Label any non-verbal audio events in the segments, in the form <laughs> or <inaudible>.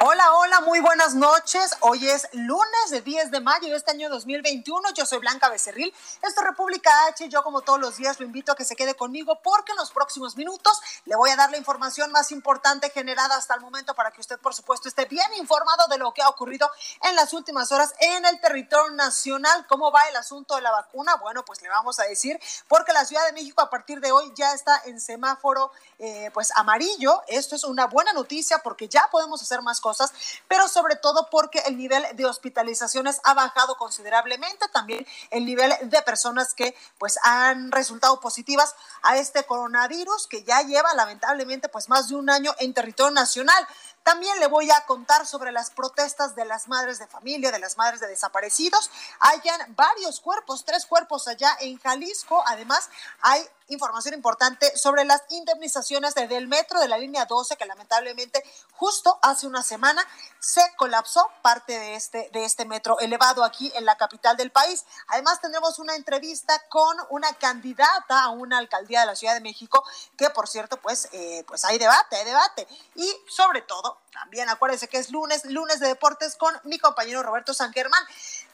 Hola, hola, muy buenas noches. Hoy es lunes de 10 de mayo de este año 2021. Yo soy Blanca Becerril. Esto es República H. Yo, como todos los días, lo invito a que se quede conmigo porque en los próximos minutos le voy a dar la información más importante generada hasta el momento para que usted, por supuesto, esté bien informado de lo que ha ocurrido en las últimas horas en el territorio nacional. ¿Cómo va el asunto de la vacuna? Bueno, pues le vamos a decir porque la Ciudad de México a partir de hoy ya está en semáforo eh, pues amarillo. Esto es una buena noticia porque ya podemos hacer más pero sobre todo porque el nivel de hospitalizaciones ha bajado considerablemente, también el nivel de personas que pues han resultado positivas a este coronavirus que ya lleva lamentablemente pues más de un año en territorio nacional. También le voy a contar sobre las protestas de las madres de familia, de las madres de desaparecidos. Hayan varios cuerpos, tres cuerpos allá en Jalisco. Además, hay información importante sobre las indemnizaciones del metro de la línea 12 que lamentablemente justo hace una semana se colapsó parte de este, de este metro elevado aquí en la capital del país. Además tendremos una entrevista con una candidata a una alcaldía de la Ciudad de México que por cierto pues, eh, pues hay debate, hay debate y sobre todo también acuérdense que es lunes, lunes de deportes con mi compañero Roberto San Germán.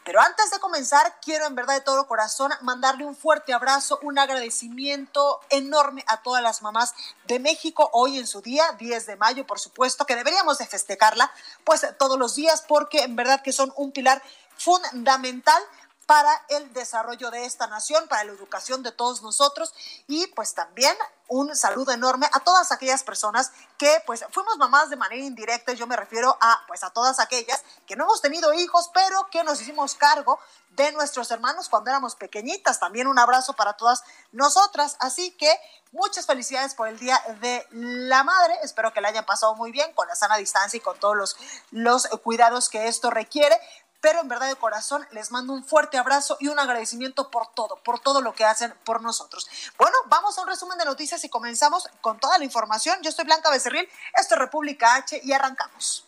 Pero antes de comenzar, quiero en verdad de todo corazón mandarle un fuerte abrazo, un agradecimiento enorme a todas las mamás de México hoy en su día, 10 de mayo, por supuesto, que deberíamos de festejarla, pues todos los días, porque en verdad que son un pilar fundamental para el desarrollo de esta nación, para la educación de todos nosotros y pues también un saludo enorme a todas aquellas personas que pues fuimos mamás de manera indirecta, yo me refiero a pues a todas aquellas que no hemos tenido hijos, pero que nos hicimos cargo de nuestros hermanos cuando éramos pequeñitas. También un abrazo para todas nosotras, así que muchas felicidades por el Día de la Madre. Espero que la hayan pasado muy bien con la sana distancia y con todos los, los cuidados que esto requiere pero en verdad de corazón les mando un fuerte abrazo y un agradecimiento por todo, por todo lo que hacen por nosotros. Bueno, vamos a un resumen de noticias y comenzamos con toda la información. Yo soy Blanca Becerril, esto es República H y arrancamos.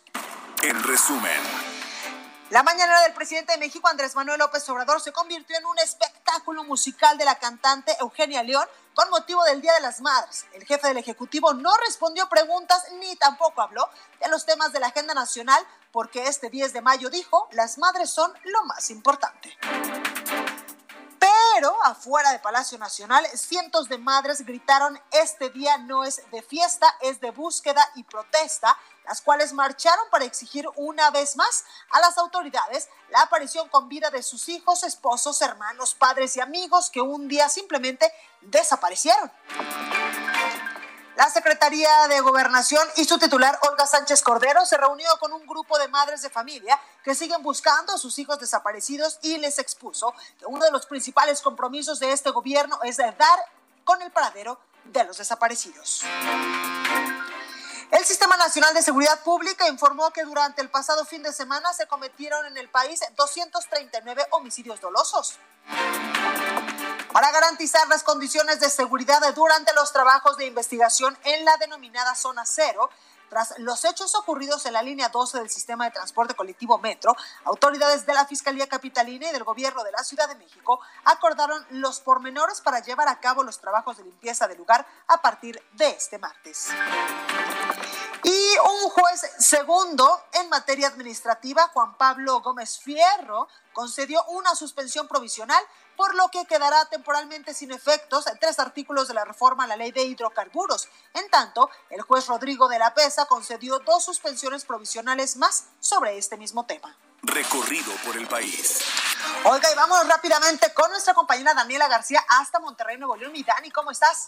En resumen. La mañanera del presidente de México, Andrés Manuel López Obrador, se convirtió en un espectáculo musical de la cantante Eugenia León con motivo del Día de las Madres. El jefe del Ejecutivo no respondió preguntas ni tampoco habló de los temas de la agenda nacional porque este 10 de mayo dijo, las madres son lo más importante. Pero afuera de Palacio Nacional, cientos de madres gritaron, este día no es de fiesta, es de búsqueda y protesta, las cuales marcharon para exigir una vez más a las autoridades la aparición con vida de sus hijos, esposos, hermanos, padres y amigos que un día simplemente desaparecieron. La Secretaría de Gobernación y su titular, Olga Sánchez Cordero, se reunió con un grupo de madres de familia que siguen buscando a sus hijos desaparecidos y les expuso que uno de los principales compromisos de este gobierno es dar con el paradero de los desaparecidos. El Sistema Nacional de Seguridad Pública informó que durante el pasado fin de semana se cometieron en el país 239 homicidios dolosos para garantizar las condiciones de seguridad durante los trabajos de investigación en la denominada zona cero. Tras los hechos ocurridos en la línea 12 del sistema de transporte colectivo Metro, autoridades de la Fiscalía Capitalina y del Gobierno de la Ciudad de México acordaron los pormenores para llevar a cabo los trabajos de limpieza del lugar a partir de este martes. Y un juez segundo en materia administrativa, Juan Pablo Gómez Fierro, concedió una suspensión provisional, por lo que quedará temporalmente sin efectos tres artículos de la reforma a la ley de hidrocarburos. En tanto, el juez Rodrigo de la Pesa concedió dos suspensiones provisionales más sobre este mismo tema. Recorrido por el país. Oiga, y vamos rápidamente con nuestra compañera Daniela García hasta Monterrey, Nuevo León. Mi Dani, ¿cómo estás?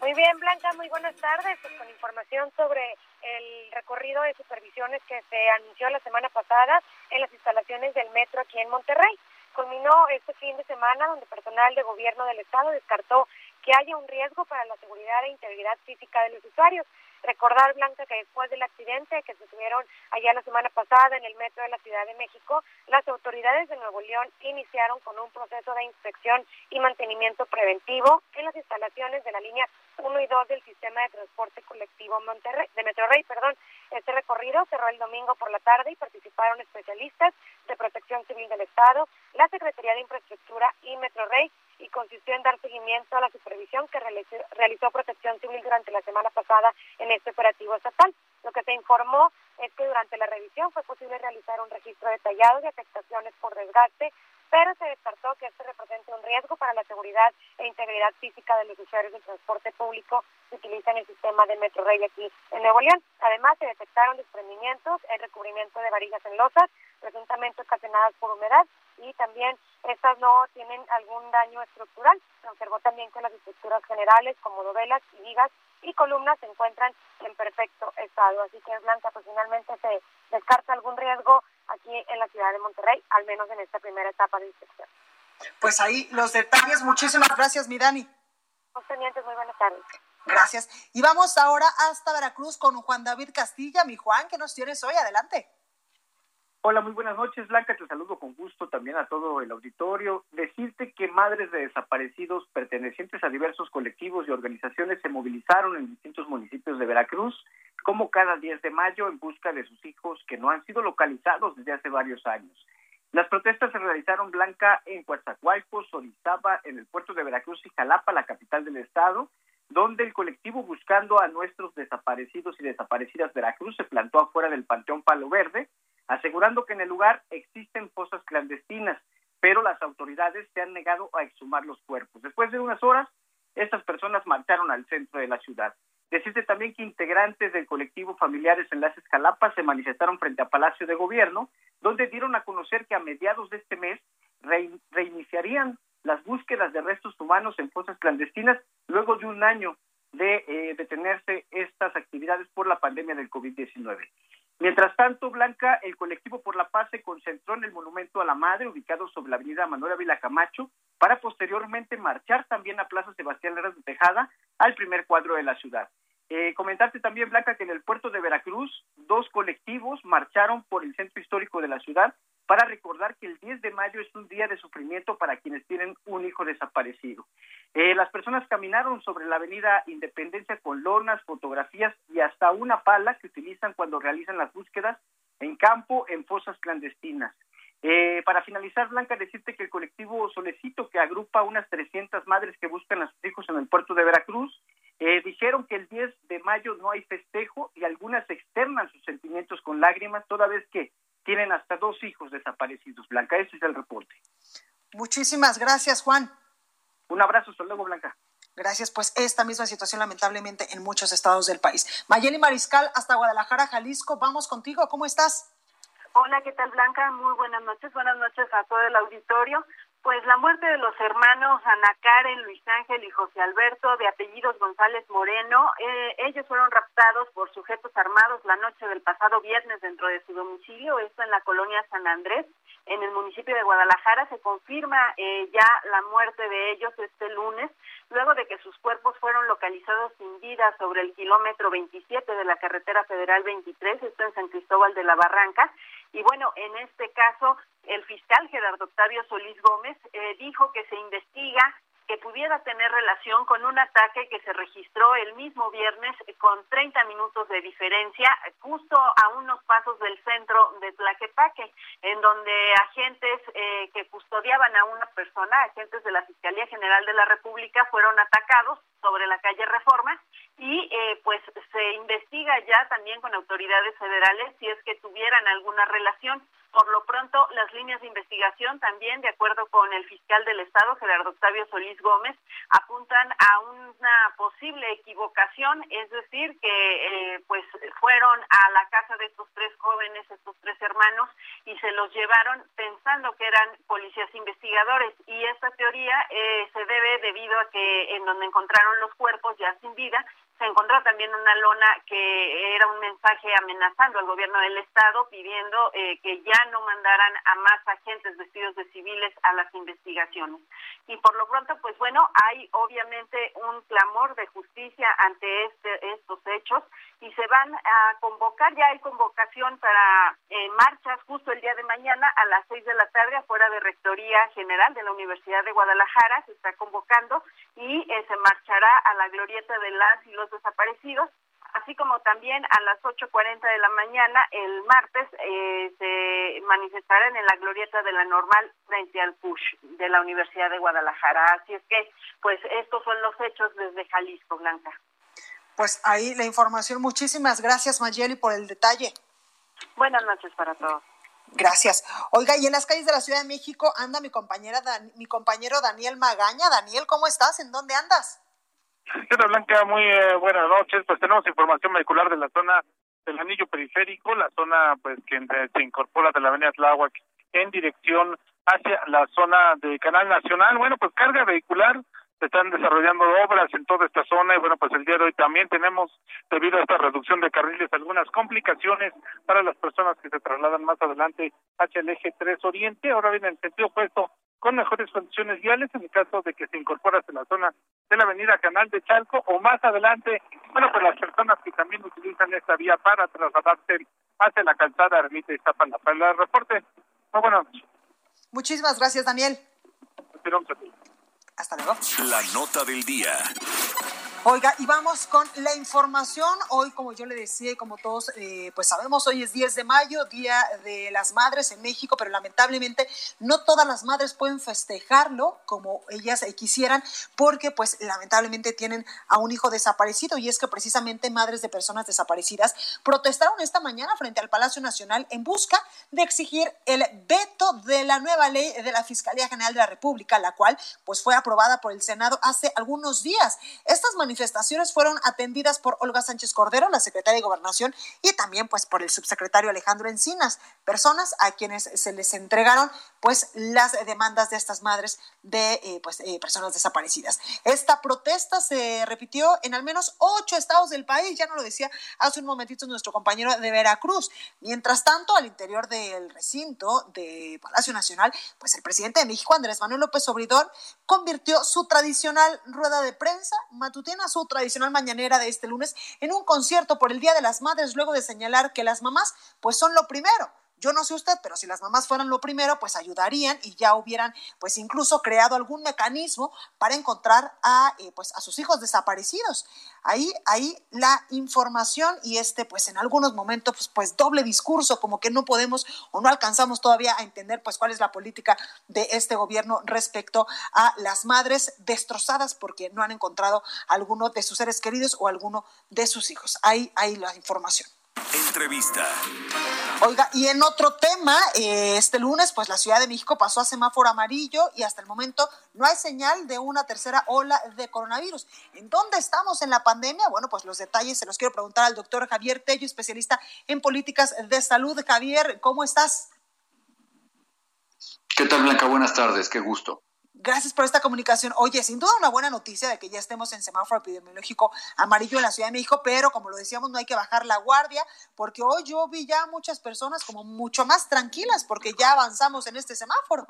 Muy bien, Blanca, muy buenas tardes. Pues con información sobre el recorrido de supervisiones que se anunció la semana pasada en las instalaciones del metro aquí en Monterrey. Culminó este fin de semana donde personal de gobierno del estado descartó que haya un riesgo para la seguridad e integridad física de los usuarios. Recordar, Blanca, que después del accidente que se tuvieron allá la semana pasada en el metro de la Ciudad de México, las autoridades de Nuevo León iniciaron con un proceso de inspección y mantenimiento preventivo en las instalaciones de la línea 1 y 2 del sistema de transporte colectivo Monterrey, de Metrorrey. Perdón. Este recorrido cerró el domingo por la tarde y participaron especialistas de Protección Civil del Estado, la Secretaría de Infraestructura y Metrorrey y consistió en dar seguimiento a la supervisión que realizó, Protección Civil durante la semana pasada en este operativo estatal. Lo que se informó es que durante la revisión fue posible realizar un registro detallado de afectaciones por desgaste, pero se descartó que este represente un riesgo para la seguridad e integridad física de los usuarios del transporte público que utilizan el sistema de Metro Rey aquí en Nuevo León. Además, se detectaron desprendimientos, el recubrimiento de varillas en losas, presuntamente ocasionadas por humedad, y también estas no tienen algún daño estructural. Se observó también que las estructuras generales como dovelas y vigas y columnas se encuentran en perfecto estado. Así que, Blanca, pues finalmente se descarta algún riesgo aquí en la ciudad de Monterrey, al menos en esta primera etapa de inspección. Pues ahí los detalles. Muchísimas gracias, mi Dani. Tenientes, muy buenas tardes. Gracias. Y vamos ahora hasta Veracruz con Juan David Castilla. Mi Juan, ¿qué nos tienes hoy? Adelante. Hola, muy buenas noches, Blanca. Te saludo con gusto también a todo el auditorio. Decirte que madres de desaparecidos pertenecientes a diversos colectivos y organizaciones se movilizaron en distintos municipios de Veracruz, como cada 10 de mayo, en busca de sus hijos que no han sido localizados desde hace varios años. Las protestas se realizaron, Blanca, en Coatzacoalcos, Orizaba, en el puerto de Veracruz y Jalapa, la capital del estado, donde el colectivo Buscando a Nuestros Desaparecidos y Desaparecidas Veracruz se plantó afuera del Panteón Palo Verde, asegurando que en el lugar existen fosas clandestinas, pero las autoridades se han negado a exhumar los cuerpos. Después de unas horas, estas personas marcharon al centro de la ciudad. Decirte también que integrantes del colectivo Familiares Enlaces Jalapa se manifestaron frente a Palacio de Gobierno, donde dieron a conocer que a mediados de este mes reiniciarían las búsquedas de restos humanos en fosas clandestinas luego de un año de eh, detenerse estas actividades por la pandemia del COVID-19. Mientras tanto, Blanca, el colectivo por la paz se concentró en el Monumento a la Madre, ubicado sobre la avenida Manuel Ávila Camacho, para posteriormente marchar también a Plaza Sebastián Leras de Tejada, al primer cuadro de la ciudad. Eh, comentarte también, Blanca, que en el puerto de Veracruz, dos colectivos marcharon por el centro histórico de la ciudad para recordar que el 10 de mayo es un día de sufrimiento para quienes tienen un hijo desaparecido. Eh, las personas caminaron sobre la avenida Independencia con lonas, fotografías y hasta una pala que utilizan cuando realizan las búsquedas en campo en fosas clandestinas. Eh, para finalizar, Blanca, decirte que el colectivo Solecito, que agrupa unas 300 madres que buscan a sus hijos en el puerto de Veracruz, eh, dijeron que el 10 de mayo no hay festejo y algunas externan sus sentimientos con lágrimas, toda vez que tienen hasta dos hijos desaparecidos. Blanca, ese es el reporte. Muchísimas gracias, Juan. Un abrazo, hasta luego, Blanca. Gracias, pues esta misma situación lamentablemente en muchos estados del país. Mayeli Mariscal, hasta Guadalajara, Jalisco, vamos contigo, ¿cómo estás? Hola, ¿qué tal Blanca? Muy buenas noches, buenas noches a todo el auditorio. Pues la muerte de los hermanos Ana Karen, Luis Ángel y José Alberto, de apellidos González Moreno, eh, ellos fueron raptados por sujetos armados la noche del pasado viernes dentro de su domicilio, esto en la colonia San Andrés, en el municipio de Guadalajara. Se confirma eh, ya la muerte de ellos este lunes, luego de que sus cuerpos fueron localizados sin vida sobre el kilómetro 27 de la carretera federal 23, esto en San Cristóbal de la Barranca. Y bueno, en este caso, el fiscal Gerardo Octavio Solís Gómez eh, dijo que se investiga que pudiera tener relación con un ataque que se registró el mismo viernes con 30 minutos de diferencia, justo a unos pasos del centro de Tlaquepaque, en donde agentes eh, que custodiaban a una persona, agentes de la Fiscalía General de la República, fueron atacados sobre la calle Reforma y eh, pues se investiga ya también con autoridades federales si es que tuvieran alguna relación Por lo pronto, las líneas de investigación también, de acuerdo con el fiscal del Estado, Gerardo Octavio Solís Gómez, apuntan a una posible equivocación, es decir, que eh, pues fueron a la casa de estos tres jóvenes, estos tres hermanos, y se los llevaron pensando que eran policías investigadores. Y esta teoría eh, se debe debido a que en donde encontraron los cuerpos ya sin vida, se encontró también una lona que era un mensaje amenazando al gobierno del estado pidiendo eh, que ya no mandaran a más agentes vestidos de civiles a las investigaciones. Y por lo pronto, pues bueno, hay obviamente un clamor de justicia ante este, estos hechos y se van a convocar, ya hay convocación para eh, marchas justo el día de mañana a las seis de la tarde afuera de Rectoría General de la Universidad de Guadalajara, se está convocando y eh, se marchará a la glorieta de las y los desaparecidos así como también a las 8.40 de la mañana el martes eh, se manifestarán en la glorieta de la normal frente al PUSH de la Universidad de Guadalajara. Así es que, pues estos son los hechos desde Jalisco, Blanca. Pues ahí la información. Muchísimas gracias, Mayeli, por el detalle. Buenas noches para todos. Gracias. Oiga, y en las calles de la Ciudad de México anda mi compañera mi compañero Daniel Magaña. Daniel, ¿cómo estás? ¿En dónde andas? ¿Qué Blanca? Muy eh, buenas noches. Pues tenemos información vehicular de la zona del anillo periférico, la zona pues que se incorpora de la avenida Tláhuac en dirección hacia la zona de Canal Nacional. Bueno, pues carga vehicular, se están desarrollando obras en toda esta zona y bueno, pues el día de hoy también tenemos, debido a esta reducción de carriles, algunas complicaciones para las personas que se trasladan más adelante hacia el eje 3 Oriente. Ahora viene el sentido opuesto con mejores condiciones viales en el caso de que se incorpore en la zona de la avenida Canal de Chalco o más adelante, bueno, pues las personas que también utilizan esta vía para trasladarse hacia la calzada Ermita y Para El reporte, muy buenas Muchísimas gracias, Daniel. Hasta luego. La nota del día. Oiga, y vamos con la información. Hoy, como yo le decía y como todos eh, pues sabemos, hoy es 10 de mayo, Día de las Madres en México, pero lamentablemente no todas las madres pueden festejarlo como ellas eh, quisieran, porque pues lamentablemente tienen a un hijo desaparecido y es que precisamente madres de personas desaparecidas protestaron esta mañana frente al Palacio Nacional en busca de exigir el veto de la nueva ley de la Fiscalía General de la República, la cual pues fue aprobada por el Senado hace algunos días. Estas manifestaciones fueron atendidas por Olga Sánchez Cordero, la secretaria de Gobernación, y también pues por el subsecretario Alejandro Encinas, personas a quienes se les entregaron pues las demandas de estas madres de eh, pues, eh, personas desaparecidas. Esta protesta se repitió en al menos ocho estados del país, ya no lo decía hace un momentito nuestro compañero de Veracruz. Mientras tanto, al interior del recinto de Palacio Nacional, pues el presidente de México, Andrés Manuel López Obrador, convirtió su tradicional rueda de prensa matutina, su tradicional mañanera de este lunes, en un concierto por el Día de las Madres, luego de señalar que las mamás pues son lo primero yo no sé usted, pero si las mamás fueran lo primero, pues ayudarían y ya hubieran, pues incluso creado algún mecanismo para encontrar a, eh, pues a sus hijos desaparecidos. Ahí, ahí la información y este, pues en algunos momentos, pues, pues doble discurso, como que no podemos o no alcanzamos todavía a entender, pues cuál es la política de este gobierno respecto a las madres destrozadas porque no han encontrado alguno de sus seres queridos o alguno de sus hijos. Ahí, ahí la información. Entrevista. Oiga, y en otro tema, eh, este lunes, pues la Ciudad de México pasó a semáforo amarillo y hasta el momento no hay señal de una tercera ola de coronavirus. ¿En dónde estamos en la pandemia? Bueno, pues los detalles se los quiero preguntar al doctor Javier Tello, especialista en políticas de salud. Javier, ¿cómo estás? ¿Qué tal, Blanca? Buenas tardes, qué gusto. Gracias por esta comunicación. Oye, sin duda una buena noticia de que ya estemos en semáforo epidemiológico amarillo en la Ciudad de México, pero como lo decíamos, no hay que bajar la guardia, porque hoy yo vi ya muchas personas como mucho más tranquilas, porque ya avanzamos en este semáforo.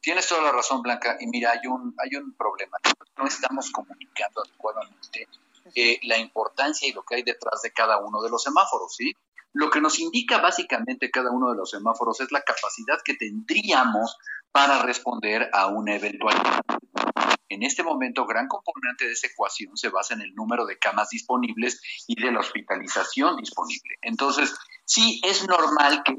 Tienes toda la razón, Blanca. Y mira, hay un, hay un problema. No estamos comunicando adecuadamente eh, la importancia y lo que hay detrás de cada uno de los semáforos, ¿sí? Lo que nos indica básicamente cada uno de los semáforos es la capacidad que tendríamos para responder a una eventualidad. En este momento, gran componente de esa ecuación se basa en el número de camas disponibles y de la hospitalización disponible. Entonces, sí es normal que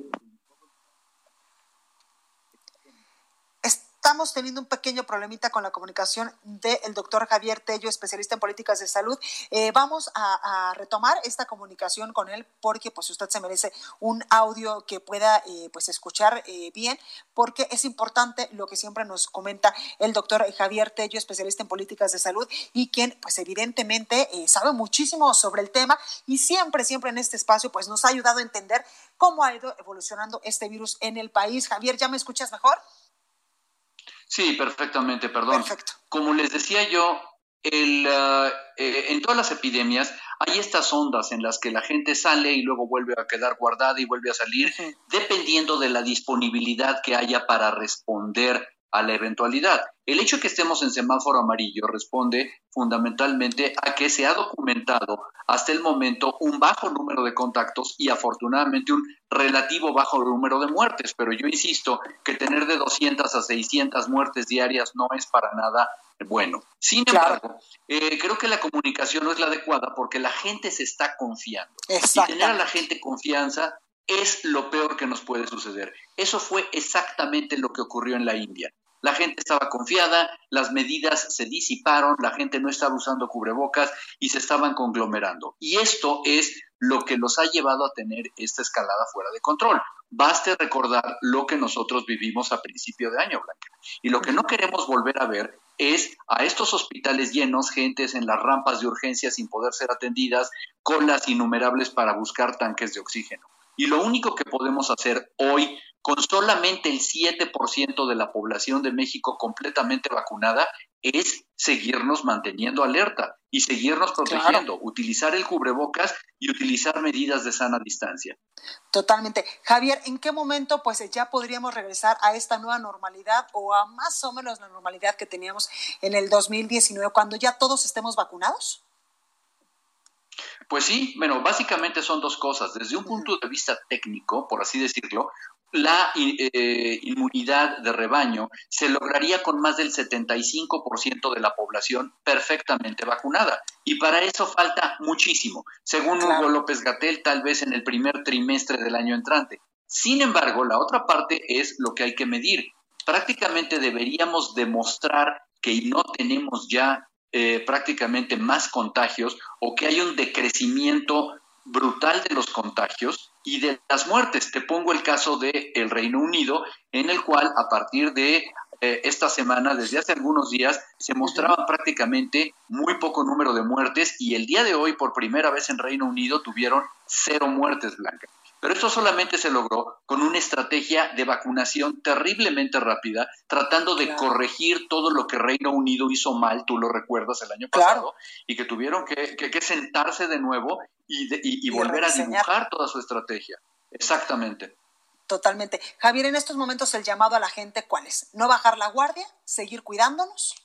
estamos teniendo un pequeño problemita con la comunicación del doctor Javier Tello, especialista en políticas de salud. Eh, vamos a, retomar esta comunicación con él porque pues usted se merece un audio que pueda eh, pues escuchar eh, bien porque es importante lo que siempre nos comenta el doctor Javier Tello, especialista en políticas de salud y quien pues evidentemente sabe muchísimo sobre el tema y siempre, siempre en este espacio pues nos ha ayudado a entender cómo ha ido evolucionando este virus en el país. Javier, ¿ya me escuchas mejor? Sí, perfectamente, perdón. Como les decía yo, el, eh, en todas las epidemias hay estas ondas en las que la gente sale y luego vuelve a quedar guardada y vuelve a salir, dependiendo de la disponibilidad que haya para responder a la eventualidad. El hecho de que estemos en semáforo amarillo responde fundamentalmente a que se ha documentado hasta el momento un bajo número de contactos y afortunadamente un relativo bajo número de muertes, pero yo insisto que tener de 200 a 600 muertes diarias no es para nada bueno. Sin embargo, eh, creo que la comunicación no es la adecuada porque la gente se está confiando. Y tener a la gente confianza es lo peor que nos puede suceder. Eso fue exactamente lo que ocurrió en la India. La gente estaba confiada, las medidas se disiparon, la gente no estaba usando cubrebocas y se estaban conglomerando. Y esto es lo que los ha llevado a tener esta escalada fuera de control. Baste recordar lo que nosotros vivimos a principio de año, Blanca. Y lo que no queremos volver a ver es a estos hospitales llenos, gentes en las rampas de urgencia sin poder ser atendidas, colas innumerables para buscar tanques de oxígeno. Y lo único que podemos hacer hoy, con solamente el 7% de la población de México completamente vacunada, es seguirnos manteniendo alerta y seguirnos protegiendo, utilizar el cubrebocas y utilizar medidas de sana distancia. Totalmente. Javier, ¿en qué momento pues ya podríamos regresar a esta nueva normalidad o a más o menos la normalidad que teníamos en el 2019 cuando ya todos estemos vacunados? Pues sí, bueno, básicamente son dos cosas. Desde un punto de vista técnico, por así decirlo, la eh, inmunidad de rebaño se lograría con más del 75% de la población perfectamente vacunada. Y para eso falta muchísimo. Según Hugo López Gatel, tal vez en el primer trimestre del año entrante. Sin embargo, la otra parte es lo que hay que medir. Prácticamente deberíamos demostrar que no tenemos ya eh, prácticamente más contagios o que hay un decrecimiento brutal de los contagios y de las muertes. Te pongo el caso de el Reino Unido, en el cual a partir de eh, esta semana, desde hace algunos días, se mostraba prácticamente muy poco número de muertes y el día de hoy, por primera vez en Reino Unido, tuvieron cero muertes blancas. Pero esto solamente se logró con una estrategia de vacunación terriblemente rápida, tratando de corregir todo lo que Reino Unido hizo mal, tú lo recuerdas el año pasado, y que tuvieron que, sentarse de nuevo y, volver a dibujar toda su estrategia. Exactamente. Totalmente. Javier, en estos momentos el llamado a la gente, ¿cuál es? ¿No bajar la guardia? ¿Seguir cuidándonos?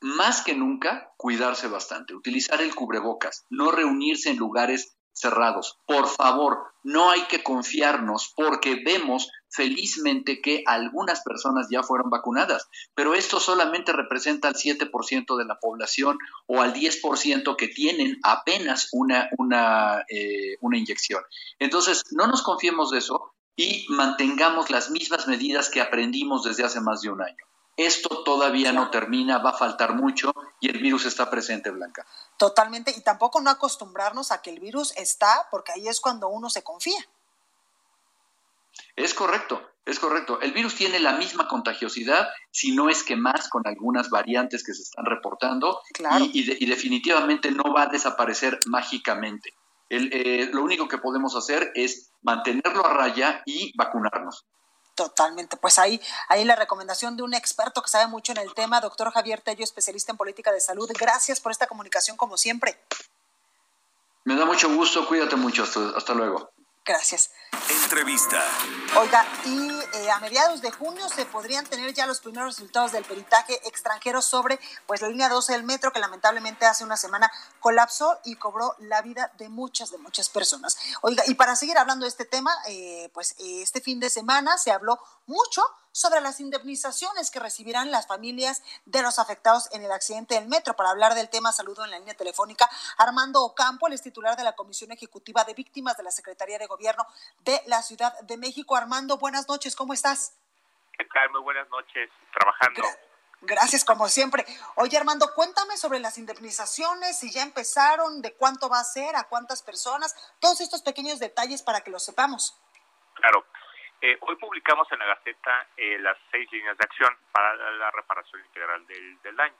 Más que nunca, cuidarse bastante, utilizar el cubrebocas, no reunirse en lugares cerrados. Por favor, no hay que confiarnos porque vemos felizmente que algunas personas ya fueron vacunadas, pero esto solamente representa al 7% de la población o al 10% que tienen apenas una, una, eh, una inyección. Entonces, no nos confiemos de eso y mantengamos las mismas medidas que aprendimos desde hace más de un año. Esto todavía no termina, va a faltar mucho y el virus está presente, Blanca. Totalmente, y tampoco no acostumbrarnos a que el virus está, porque ahí es cuando uno se confía. Es correcto, es correcto. El virus tiene la misma contagiosidad, si no es que más, con algunas variantes que se están reportando, y, definitivamente no va a desaparecer mágicamente. Eh, lo único que podemos hacer es mantenerlo a raya y vacunarnos. Totalmente. Pues ahí, ahí la recomendación de un experto que sabe mucho en el tema, doctor Javier Tello, especialista en política de salud. Gracias por esta comunicación, como siempre. Me da mucho gusto, cuídate mucho, hasta luego. Gracias. Entrevista. Oiga, y eh, a mediados de junio se podrían tener ya los primeros resultados del peritaje extranjero sobre pues la línea 12 del metro que lamentablemente hace una semana colapsó y cobró la vida de muchas, de muchas personas. Oiga, y para seguir hablando de este tema, eh, pues este fin de semana se habló mucho sobre las indemnizaciones que recibirán las familias de los afectados en el accidente del metro. Para hablar del tema, saludo en la línea telefónica Armando Ocampo, el es titular de la Comisión Ejecutiva de Víctimas de la Secretaría de Gobierno de la Ciudad de México. Armando, buenas noches, ¿cómo estás? ¿Qué tal? Muy buenas noches, trabajando. Gracias, como siempre. Oye, Armando, cuéntame sobre las indemnizaciones, si ya empezaron, de cuánto va a ser, a cuántas personas, todos estos pequeños detalles para que lo sepamos. Claro. Eh, hoy publicamos en la Gaceta eh, las seis líneas de acción para la reparación integral del, del daño.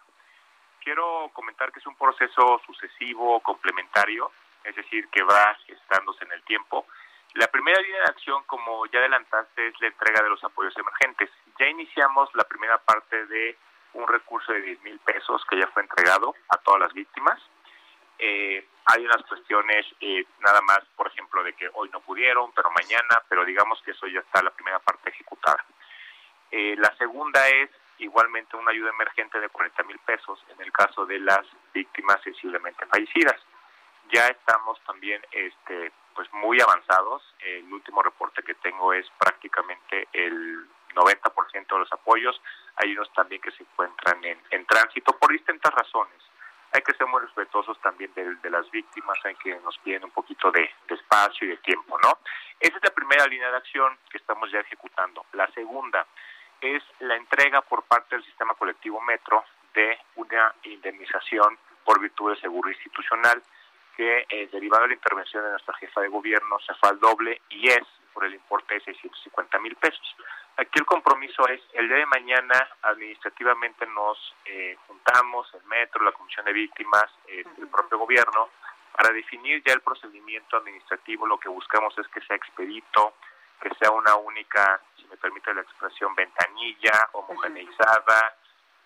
Quiero comentar que es un proceso sucesivo, complementario, es decir, que va gestándose en el tiempo. La primera línea de acción, como ya adelantaste, es la entrega de los apoyos emergentes. Ya iniciamos la primera parte de un recurso de 10 mil pesos que ya fue entregado a todas las víctimas. Eh, hay unas cuestiones eh, nada más, por ejemplo, de que hoy no pudieron, pero mañana, pero digamos que eso ya está la primera parte ejecutada. Eh, la segunda es igualmente una ayuda emergente de 40 mil pesos en el caso de las víctimas sensiblemente fallecidas. Ya estamos también este, pues muy avanzados. El último reporte que tengo es prácticamente el 90% de los apoyos. Hay unos también que se encuentran en, en tránsito por distintas razones hay que ser muy respetuosos también de, las víctimas, hay que nos piden un poquito de, espacio y de tiempo, ¿no? Esa es la primera línea de acción que estamos ya ejecutando. La segunda es la entrega por parte del sistema colectivo Metro de una indemnización por virtud del seguro institucional que eh, derivado de la intervención de nuestra jefa de gobierno se fue al doble y es por el importe de 650 mil pesos. Aquí el compromiso es, el día de mañana administrativamente nos eh, juntamos, el metro, la comisión de víctimas, eh, el propio gobierno, para definir ya el procedimiento administrativo. Lo que buscamos es que sea expedito, que sea una única, si me permite la expresión, ventanilla homogeneizada.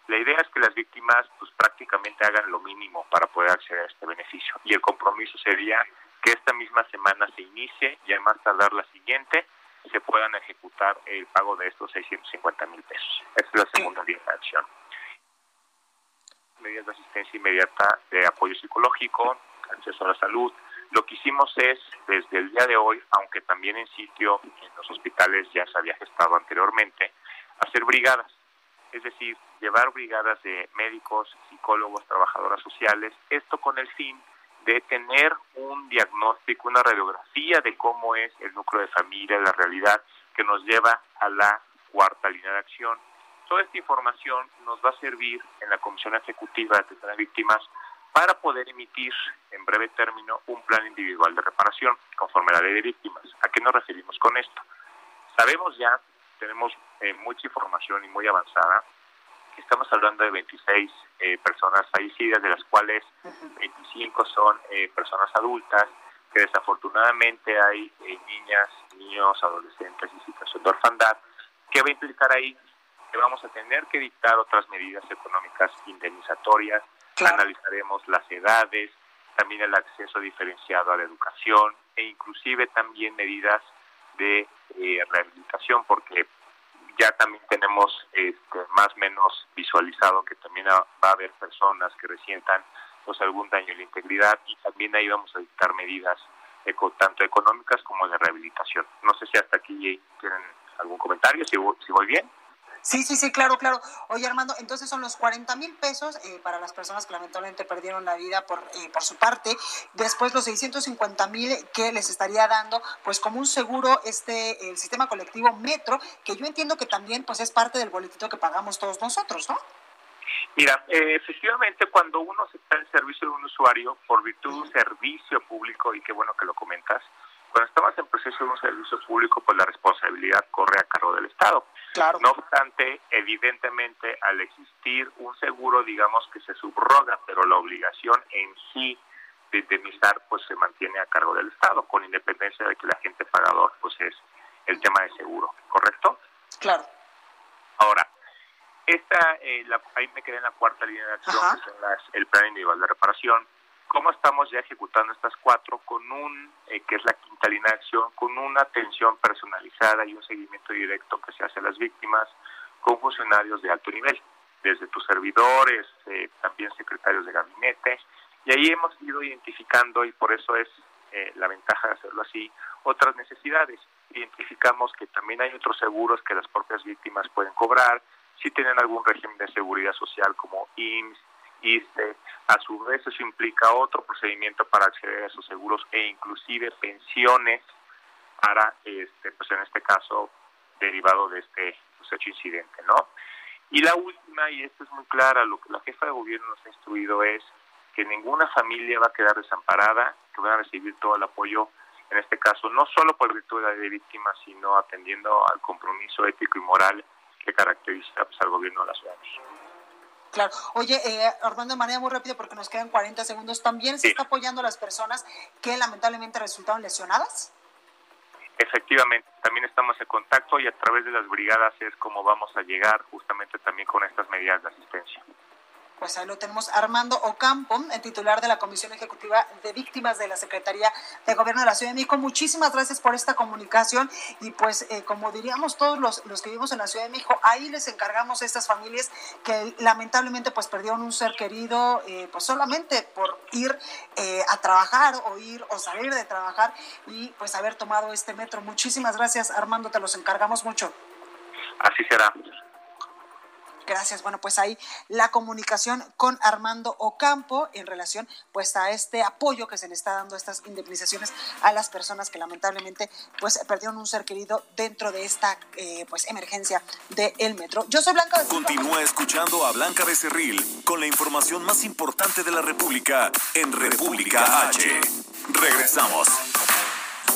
La idea es que las víctimas pues prácticamente hagan lo mínimo para poder acceder a este beneficio. Y el compromiso sería que esta misma semana se inicie y además tardar la siguiente se puedan ejecutar el pago de estos 650 mil pesos. Esta es la segunda línea de acción. Medidas de asistencia inmediata de apoyo psicológico, acceso a la salud. Lo que hicimos es, desde el día de hoy, aunque también en sitio, en los hospitales ya se había gestado anteriormente, hacer brigadas. Es decir, llevar brigadas de médicos, psicólogos, trabajadoras sociales, esto con el fin de tener un diagnóstico, una radiografía de cómo es el núcleo de familia, la realidad que nos lleva a la cuarta línea de acción. Toda esta información nos va a servir en la Comisión Ejecutiva de Atención a Víctimas para poder emitir en breve término un plan individual de reparación conforme a la ley de víctimas. ¿A qué nos referimos con esto? Sabemos ya, tenemos eh, mucha información y muy avanzada, estamos hablando de 26 eh, personas fallecidas, de las cuales 25 son eh, personas adultas, que desafortunadamente hay eh, niñas, niños, adolescentes y situación de orfandad, que va a implicar ahí que vamos a tener que dictar otras medidas económicas indemnizatorias, analizaremos las edades, también el acceso diferenciado a la educación e inclusive también medidas de rehabilitación, porque ya también tenemos este, más o menos visualizado que también va a haber personas que resientan pues algún daño en la integridad y también ahí vamos a dictar medidas tanto económicas como de rehabilitación. No sé si hasta aquí tienen algún comentario, si, si voy bien. Sí, sí, sí, claro, claro. Oye, Armando, entonces son los 40 mil pesos eh, para las personas que lamentablemente perdieron la vida por, eh, por su parte. Después los 650 mil que les estaría dando, pues como un seguro, este, el sistema colectivo Metro, que yo entiendo que también pues es parte del boletito que pagamos todos nosotros, ¿no? Mira, eh, efectivamente cuando uno se está en servicio de un usuario por virtud de un servicio público, y qué bueno que lo comentas, cuando estamos en proceso de un servicio público, pues la responsabilidad corre a cargo del Estado. No obstante, evidentemente, al existir un seguro, digamos que se subroga, pero la obligación en sí de indemnizar, pues se mantiene a cargo del Estado, con independencia de que el agente pagador, pues es el tema de seguro, ¿correcto? Claro. Ahora, esta, eh, ahí me quedé en la cuarta línea de acción, que es el plan individual de reparación cómo estamos ya ejecutando estas cuatro con un, eh, que es la quinta línea de acción, con una atención personalizada y un seguimiento directo que se hace a las víctimas con funcionarios de alto nivel, desde tus servidores, eh, también secretarios de gabinete, y ahí hemos ido identificando, y por eso es eh, la ventaja de hacerlo así, otras necesidades. Identificamos que también hay otros seguros que las propias víctimas pueden cobrar, si tienen algún régimen de seguridad social como IMSS, ISTE, a su vez eso implica otro procedimiento para acceder a esos seguros e inclusive pensiones para, este, pues en este caso, derivado de este pues, hecho incidente, ¿no? Y la última, y esta es muy clara, lo que la jefa de gobierno nos ha instruido es que ninguna familia va a quedar desamparada, que van a recibir todo el apoyo, en este caso, no solo por virtud de víctimas, sino atendiendo al compromiso ético y moral que caracteriza pues, al gobierno de la Ciudad. Claro. Oye, eh, Armando, de manera muy rápida, porque nos quedan 40 segundos, ¿también se está apoyando a las personas que lamentablemente resultaron lesionadas? Efectivamente, también estamos en contacto y a través de las brigadas es como vamos a llegar justamente también con estas medidas de asistencia pues ahí lo tenemos Armando Ocampo, el titular de la Comisión Ejecutiva de Víctimas de la Secretaría de Gobierno de la Ciudad de México. Muchísimas gracias por esta comunicación y pues eh, como diríamos todos los, los que vivimos en la Ciudad de México, ahí les encargamos a estas familias que lamentablemente pues perdieron un ser querido eh, pues solamente por ir eh, a trabajar o ir o salir de trabajar y pues haber tomado este metro. Muchísimas gracias Armando, te los encargamos mucho. Así será. Gracias. Bueno, pues ahí la comunicación con Armando Ocampo en relación pues a este apoyo que se le está dando a estas indemnizaciones a las personas que lamentablemente pues perdieron un ser querido dentro de esta eh, pues emergencia del metro. Yo soy Blanca Becerril. Continúa escuchando a Blanca Becerril con la información más importante de la República en República H. Regresamos.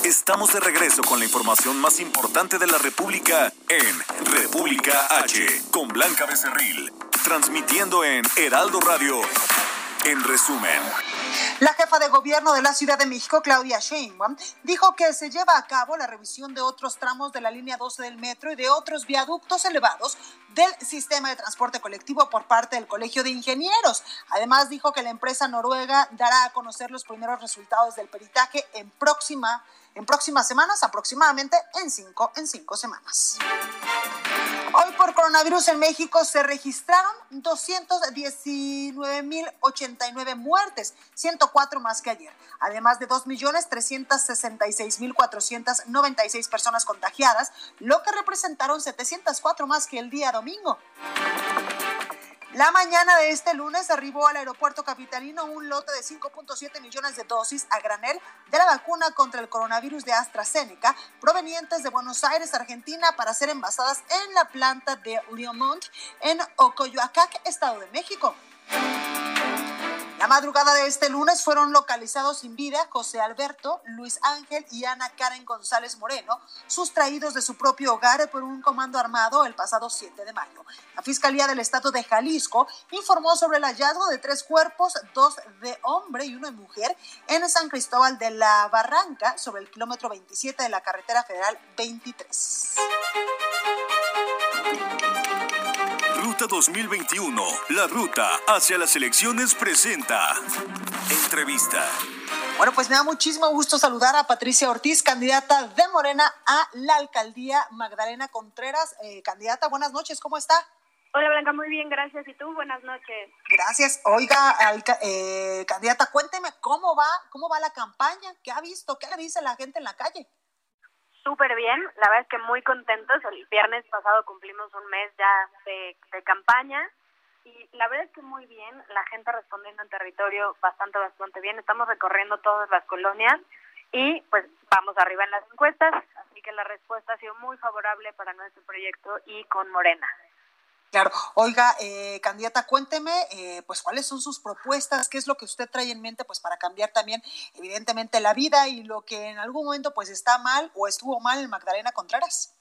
Estamos de regreso con la información más importante de la República en República H, con Blanca Becerril, transmitiendo en Heraldo Radio. En resumen. La jefa de gobierno de la Ciudad de México, Claudia Sheinbaum, dijo que se lleva a cabo la revisión de otros tramos de la línea 12 del metro y de otros viaductos elevados del sistema de transporte colectivo por parte del Colegio de Ingenieros. Además, dijo que la empresa noruega dará a conocer los primeros resultados del peritaje en próxima en próximas semanas, aproximadamente en cinco, en cinco semanas. Hoy por coronavirus en México se registraron 219.089 muertes, 104 más que ayer, además de 2.366.496 personas contagiadas, lo que representaron 704 más que el día domingo. La mañana de este lunes arribó al aeropuerto capitalino un lote de 5.7 millones de dosis a granel de la vacuna contra el coronavirus de AstraZeneca provenientes de Buenos Aires, Argentina, para ser envasadas en la planta de Leomont en Ocoyoacac, Estado de México. La madrugada de este lunes fueron localizados sin vida José Alberto, Luis Ángel y Ana Karen González Moreno, sustraídos de su propio hogar por un comando armado el pasado 7 de mayo. La Fiscalía del Estado de Jalisco informó sobre el hallazgo de tres cuerpos, dos de hombre y uno de mujer, en San Cristóbal de la Barranca, sobre el kilómetro 27 de la carretera federal 23. Ruta 2021, la ruta hacia las elecciones presenta. Entrevista. Bueno, pues me da muchísimo gusto saludar a Patricia Ortiz, candidata de Morena a la alcaldía Magdalena Contreras. Eh, candidata, buenas noches, ¿cómo está? Hola Blanca, muy bien, gracias. ¿Y tú? Buenas noches. Gracias. Oiga, eh, candidata, cuénteme cómo va, cómo va la campaña, qué ha visto, qué le dice la gente en la calle súper bien, la verdad es que muy contentos. El viernes pasado cumplimos un mes ya de, campaña y la verdad es que muy bien, la gente respondiendo en territorio bastante, bastante bien. Estamos recorriendo todas las colonias y pues vamos arriba en las encuestas, así que la respuesta ha sido muy favorable para nuestro proyecto y con Morena. Claro. Oiga, eh, candidata, cuénteme, eh, pues, cuáles son sus propuestas, qué es lo que usted trae en mente, pues, para cambiar también, evidentemente, la vida y lo que en algún momento, pues, está mal o estuvo mal en Magdalena Contreras.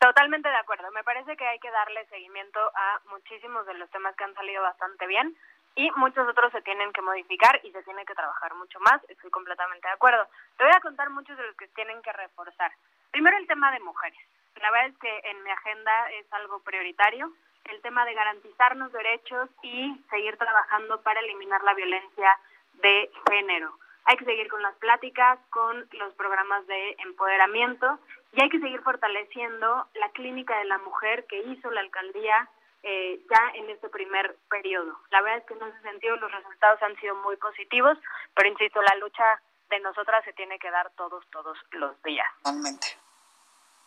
Totalmente de acuerdo. Me parece que hay que darle seguimiento a muchísimos de los temas que han salido bastante bien y muchos otros se tienen que modificar y se tiene que trabajar mucho más. Estoy completamente de acuerdo. Te voy a contar muchos de los que tienen que reforzar. Primero el tema de mujeres. La verdad es que en mi agenda es algo prioritario el tema de garantizarnos derechos y seguir trabajando para eliminar la violencia de género. Hay que seguir con las pláticas, con los programas de empoderamiento y hay que seguir fortaleciendo la clínica de la mujer que hizo la alcaldía eh, ya en este primer periodo. La verdad es que en ese sentido los resultados han sido muy positivos, pero insisto, la lucha de nosotras se tiene que dar todos, todos los días. Totalmente.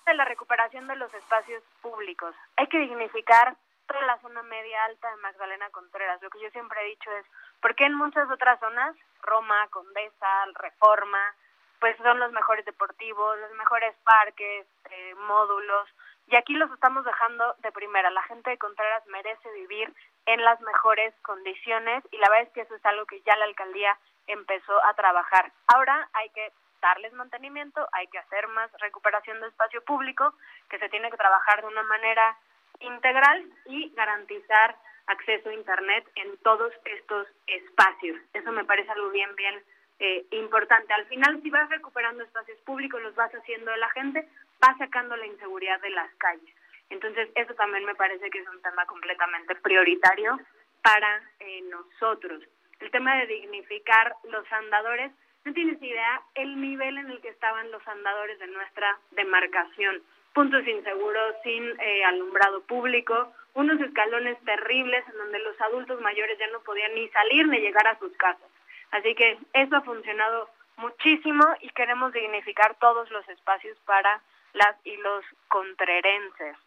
De la recuperación de los espacios públicos. Hay que dignificar toda la zona media alta de Magdalena Contreras. Lo que yo siempre he dicho es, ¿por qué en muchas otras zonas, Roma, Condesa, Reforma, pues son los mejores deportivos, los mejores parques, eh, módulos, Y aquí los estamos dejando de primera. La gente de Contreras merece vivir en las mejores condiciones y la verdad es que eso es algo que ya la alcaldía empezó a trabajar. Ahora hay que darles mantenimiento, hay que hacer más recuperación de espacio público, que se tiene que trabajar de una manera integral y garantizar acceso a Internet en todos estos espacios. Eso me parece algo bien, bien eh, importante. Al final, si vas recuperando espacios públicos, los vas haciendo de la gente, va sacando la inseguridad de las calles. Entonces, eso también me parece que es un tema completamente prioritario para eh, nosotros. El tema de dignificar los andadores, no tienes idea el nivel en el que estaban los andadores de nuestra demarcación. Puntos inseguros, sin eh, alumbrado público, unos escalones terribles en donde los adultos mayores ya no podían ni salir ni llegar a sus casas. Así que eso ha funcionado muchísimo y queremos dignificar todos los espacios para las y los contrerenses.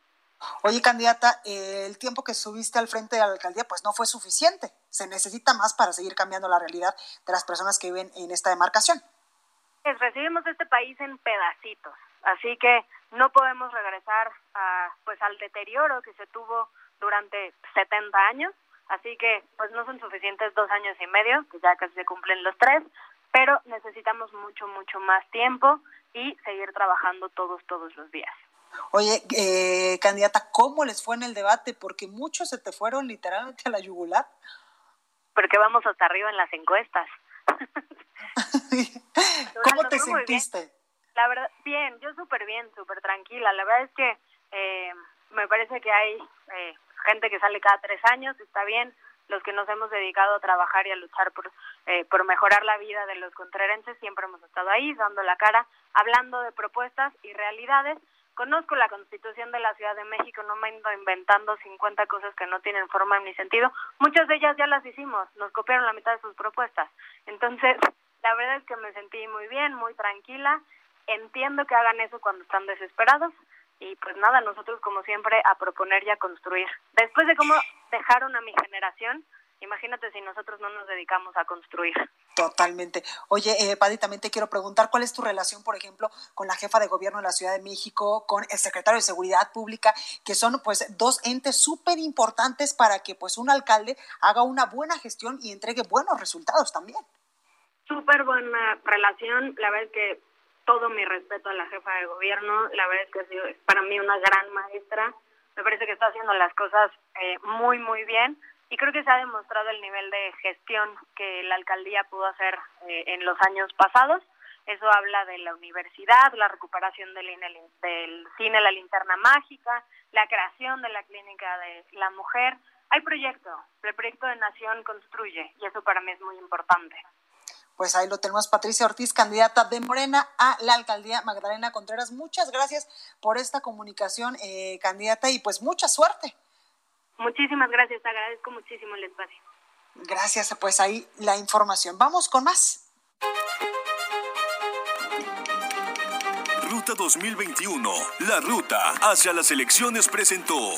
Oye, candidata, el tiempo que subiste al frente de la alcaldía pues no fue suficiente. Se necesita más para seguir cambiando la realidad de las personas que viven en esta demarcación. Pues recibimos este país en pedacitos, así que no podemos regresar a, pues al deterioro que se tuvo durante 70 años, así que pues no son suficientes dos años y medio, que ya casi se cumplen los tres, pero necesitamos mucho, mucho más tiempo y seguir trabajando todos, todos los días. Oye, eh, candidata, ¿cómo les fue en el debate? Porque muchos se te fueron literalmente a la yugular. Porque vamos hasta arriba en las encuestas. <laughs> <laughs> ¿Cómo te sentiste? La verdad, bien, yo súper bien, súper tranquila. La verdad es que eh, me parece que hay eh, gente que sale cada tres años, está bien. Los que nos hemos dedicado a trabajar y a luchar por, eh, por mejorar la vida de los contrerenses, siempre hemos estado ahí, dando la cara, hablando de propuestas y realidades. Conozco la constitución de la Ciudad de México, no me ando inventando 50 cosas que no tienen forma ni sentido. Muchas de ellas ya las hicimos, nos copiaron la mitad de sus propuestas. Entonces, <laughs> la verdad es que me sentí muy bien, muy tranquila. Entiendo que hagan eso cuando están desesperados y pues nada, nosotros como siempre a proponer y a construir. Después de cómo dejaron a mi generación, imagínate si nosotros no nos dedicamos a construir. Totalmente. Oye, eh, Paddy, también te quiero preguntar cuál es tu relación, por ejemplo, con la jefa de gobierno de la Ciudad de México, con el secretario de Seguridad Pública, que son pues dos entes súper importantes para que pues un alcalde haga una buena gestión y entregue buenos resultados también. Súper buena relación, la verdad es que todo mi respeto a la jefa de gobierno, la verdad es que ha sido para mí una gran maestra, me parece que está haciendo las cosas eh, muy, muy bien y creo que se ha demostrado el nivel de gestión que la alcaldía pudo hacer eh, en los años pasados. Eso habla de la universidad, la recuperación del, del cine La Linterna Mágica, la creación de la clínica de la mujer. Hay proyecto, el proyecto de Nación construye y eso para mí es muy importante. Pues ahí lo tenemos, Patricia Ortiz, candidata de Morena a la alcaldía Magdalena Contreras. Muchas gracias por esta comunicación, eh, candidata, y pues mucha suerte. Muchísimas gracias, agradezco muchísimo el espacio. Gracias, pues ahí la información. Vamos con más. Ruta 2021, la ruta hacia las elecciones presentó.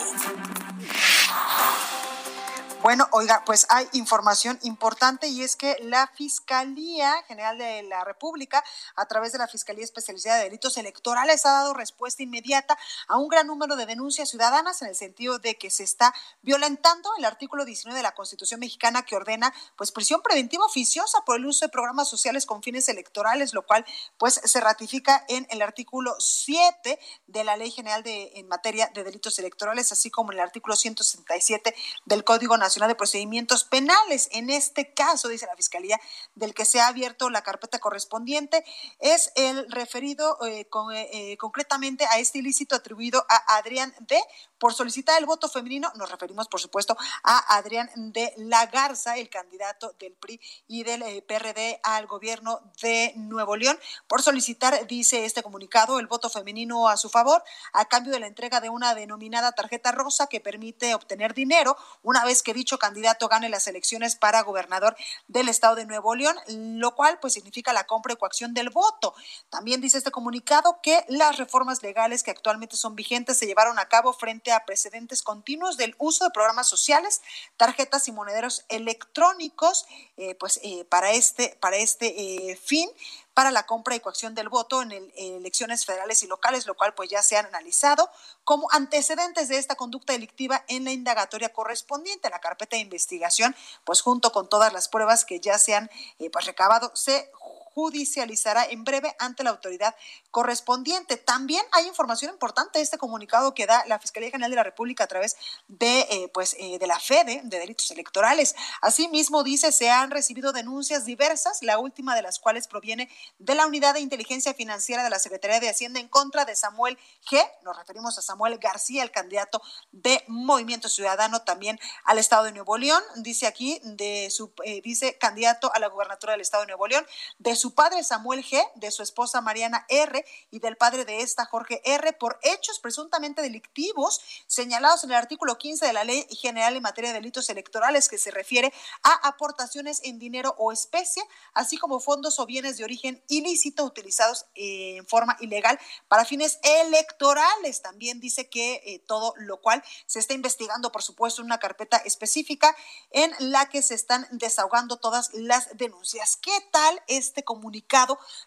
Bueno, oiga, pues hay información importante y es que la Fiscalía General de la República, a través de la Fiscalía Especializada de Delitos Electorales, ha dado respuesta inmediata a un gran número de denuncias ciudadanas en el sentido de que se está violentando el artículo 19 de la Constitución mexicana que ordena pues prisión preventiva oficiosa por el uso de programas sociales con fines electorales, lo cual pues se ratifica en el artículo 7 de la Ley General de en materia de delitos electorales, así como en el artículo 167 del Código Nacional de Procedimientos Penales. En este caso, dice la Fiscalía, del que se ha abierto la carpeta correspondiente, es el referido eh, eh, concretamente a este ilícito atribuido a Adrián D. Por solicitar el voto femenino, nos referimos, por supuesto, a Adrián de la Garza, el candidato del PRI y del eh, PRD al gobierno de Nuevo León, por solicitar, dice este comunicado, el voto femenino a su favor, a cambio de la entrega de una denominada tarjeta rosa que permite obtener dinero una vez que dicho candidato gane las elecciones para gobernador del estado de Nuevo León, lo cual pues significa la compra y coacción del voto. También dice este comunicado que las reformas legales que actualmente son vigentes se llevaron a cabo frente a precedentes continuos del uso de programas sociales, tarjetas y monederos electrónicos, eh, pues eh, para este, para este eh, fin para la compra y coacción del voto en, el, elecciones federales y locales, lo cual pues ya se han analizado como antecedentes de esta conducta delictiva en la indagatoria correspondiente, la carpeta de investigación, pues junto con todas las pruebas que ya se han pues recabado, se judicializará en breve ante la autoridad correspondiente. También hay información importante de este comunicado que da la Fiscalía General de la República a través de, eh, pues, eh, de la FEDE, de delitos electorales. Asimismo, dice, se han recibido denuncias diversas, la última de las cuales proviene de la Unidad de Inteligencia Financiera de la Secretaría de Hacienda en contra de Samuel G. Nos referimos a Samuel García, el candidato de Movimiento Ciudadano también al Estado de Nuevo León. Dice aquí, de su, eh, dice candidato a la gubernatura del Estado de Nuevo León, de su su padre Samuel G., de su esposa Mariana R. y del padre de esta Jorge R. por hechos presuntamente delictivos señalados en el artículo 15 de la Ley General en materia de delitos electorales que se refiere a aportaciones en dinero o especie, así como fondos o bienes de origen ilícito utilizados en forma ilegal para fines electorales. También dice que eh, todo lo cual se está investigando, por supuesto, en una carpeta específica en la que se están desahogando todas las denuncias. ¿Qué tal este comunicado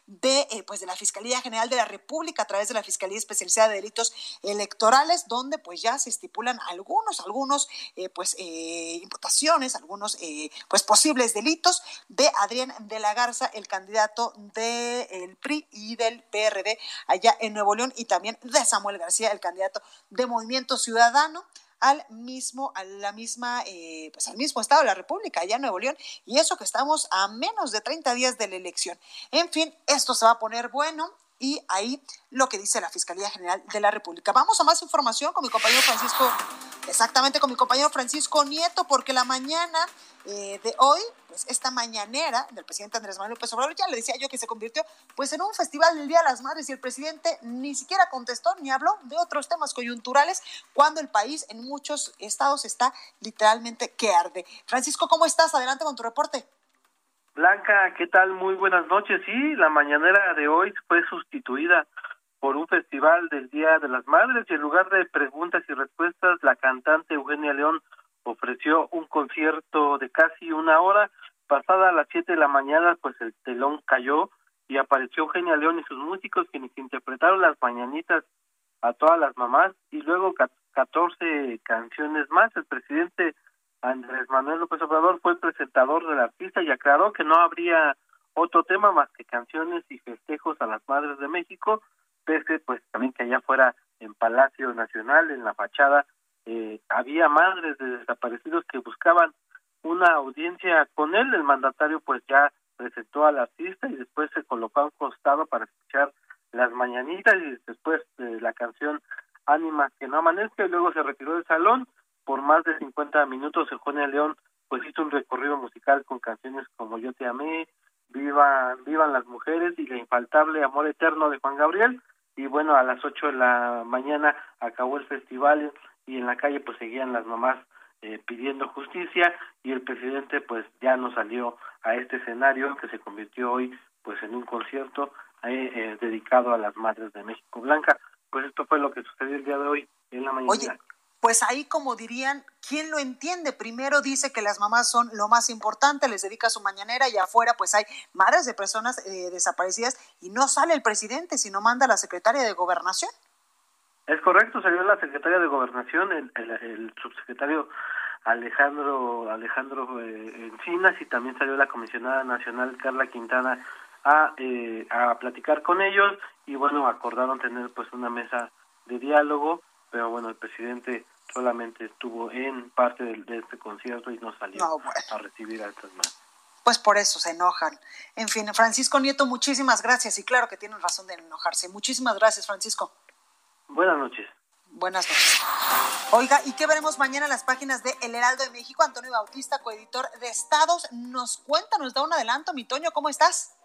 de, eh, pues de la Fiscalía General de la República a través de la Fiscalía Especializada de Delitos Electorales, donde pues ya se estipulan algunos, algunos eh, pues eh, imputaciones, algunos pues posibles delitos de Adrián de la Garza, el candidato del PRI y del PRD allá en Nuevo León y también de Samuel García, el candidato de Movimiento Ciudadano al mismo, a la misma, eh, pues al mismo estado de la República, allá en Nuevo León, y eso que estamos a menos de 30 días de la elección. En fin, esto se va a poner bueno y ahí lo que dice la Fiscalía General de la República. Vamos a más información con mi compañero Francisco, exactamente con mi compañero Francisco Nieto, porque la mañana eh, de hoy, pues esta mañanera del presidente Andrés Manuel López Obrador, ya le decía yo que se convirtió pues en un festival del Día de las Madres y el presidente ni siquiera contestó ni habló de otros temas coyunturales cuando el país en muchos estados está literalmente que arde. Francisco, ¿cómo estás? Adelante con tu reporte. Blanca, ¿qué tal? Muy buenas noches. Sí, la mañanera de hoy fue sustituida por un festival del Día de las Madres y en lugar de preguntas y respuestas, la cantante Eugenia León ofreció un concierto de casi una hora. Pasada a las siete de la mañana, pues el telón cayó y apareció Eugenia León y sus músicos quienes interpretaron las mañanitas a todas las mamás y luego catorce canciones más. El presidente Andrés Manuel López Obrador fue presentador del artista y aclaró que no habría otro tema más que canciones y festejos a las madres de México, pese pues también que allá fuera en Palacio Nacional, en la fachada, eh, había madres de desaparecidos que buscaban una audiencia con él, el mandatario pues ya presentó al artista y después se colocó a un costado para escuchar las mañanitas y después de la canción Ánima que no amanezca y luego se retiró del salón por más de 50 minutos Eugenia León pues hizo un recorrido musical con canciones como Yo te amé, Viva, Vivan las mujeres y La infaltable Amor eterno de Juan Gabriel y bueno, a las 8 de la mañana acabó el festival y en la calle pues seguían las mamás eh, pidiendo justicia y el presidente pues ya no salió a este escenario que se convirtió hoy pues en un concierto eh, eh, dedicado a las madres de México Blanca. Pues esto fue lo que sucedió el día de hoy en la mañana pues ahí como dirían, ¿quién lo entiende? Primero dice que las mamás son lo más importante, les dedica su mañanera y afuera pues hay madres de personas eh, desaparecidas y no sale el presidente, sino manda la secretaria de gobernación. Es correcto, salió la secretaria de gobernación, el, subsecretario Alejandro Alejandro eh, Encinas y también salió la comisionada nacional Carla Quintana a, eh, a platicar con ellos y bueno, acordaron tener pues una mesa de diálogo pero bueno, el presidente solamente estuvo en parte de, este concierto y no salió a recibir a estas manos. Pues por eso se enojan. En fin, Francisco Nieto, muchísimas gracias y claro que tienen razón de enojarse. Muchísimas gracias, Francisco. Buenas noches. Buenas noches. Oiga, ¿y qué veremos mañana en las páginas de El Heraldo de México? Antonio Bautista, coeditor de Estados, nos cuenta, nos da un adelanto. Mi Toño, ¿cómo estás?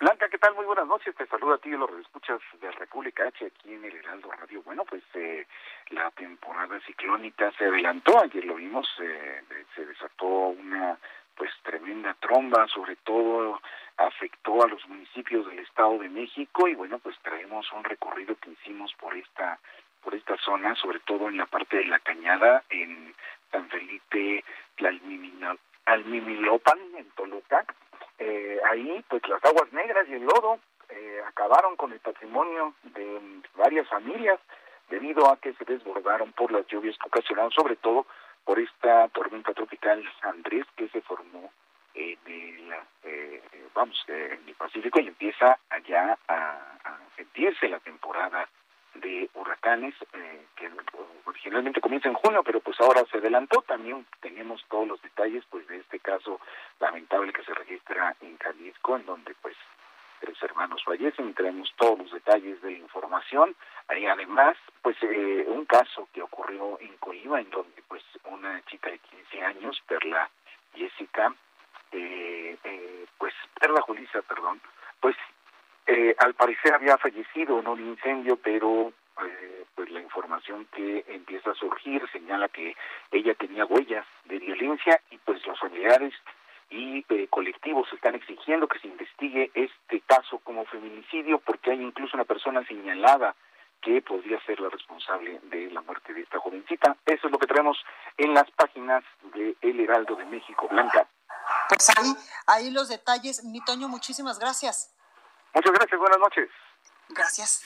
Blanca, ¿qué tal? Muy buenas noches. Te saludo a ti y los escuchas de República H aquí en el Heraldo Radio. Bueno, pues eh, la temporada ciclónica se adelantó. Ayer lo vimos, eh, se desató una pues tremenda tromba, sobre todo afectó a los municipios del Estado de México y bueno, pues traemos un recorrido que hicimos por esta por esta zona, sobre todo en la parte de la Cañada, en San Felipe, Almimilopan, en Toluca, eh, ahí pues las aguas negras y el lodo eh, acabaron con el patrimonio de varias familias debido a que se desbordaron por las lluvias que ocasionaron sobre todo por esta tormenta tropical Andrés que se formó de la, eh, vamos en el Pacífico y empieza allá a, a sentirse la temporada de huracanes eh, que originalmente comienza en junio pero pues ahora se adelantó. También tenemos todos los detalles pues de este caso lamentable que se registra en Jalisco en donde pues tres hermanos fallecen y tenemos todos los detalles de información. Hay además pues eh, un caso que ocurrió en Colima en donde pues una chica de 15 años Perla Jessica eh, eh, pues Perla Julisa perdón pues eh, al parecer había fallecido en un incendio, pero eh, pues la información que empieza a surgir señala que ella tenía huellas de violencia y pues los familiares y eh, colectivos están exigiendo que se investigue este caso como feminicidio porque hay incluso una persona señalada que podría ser la responsable de la muerte de esta jovencita. Eso es lo que tenemos en las páginas de El Heraldo de México, Blanca. Pues ahí, ahí los detalles. Mi Toño, muchísimas gracias. Muchas gracias, buenas noches. Gracias.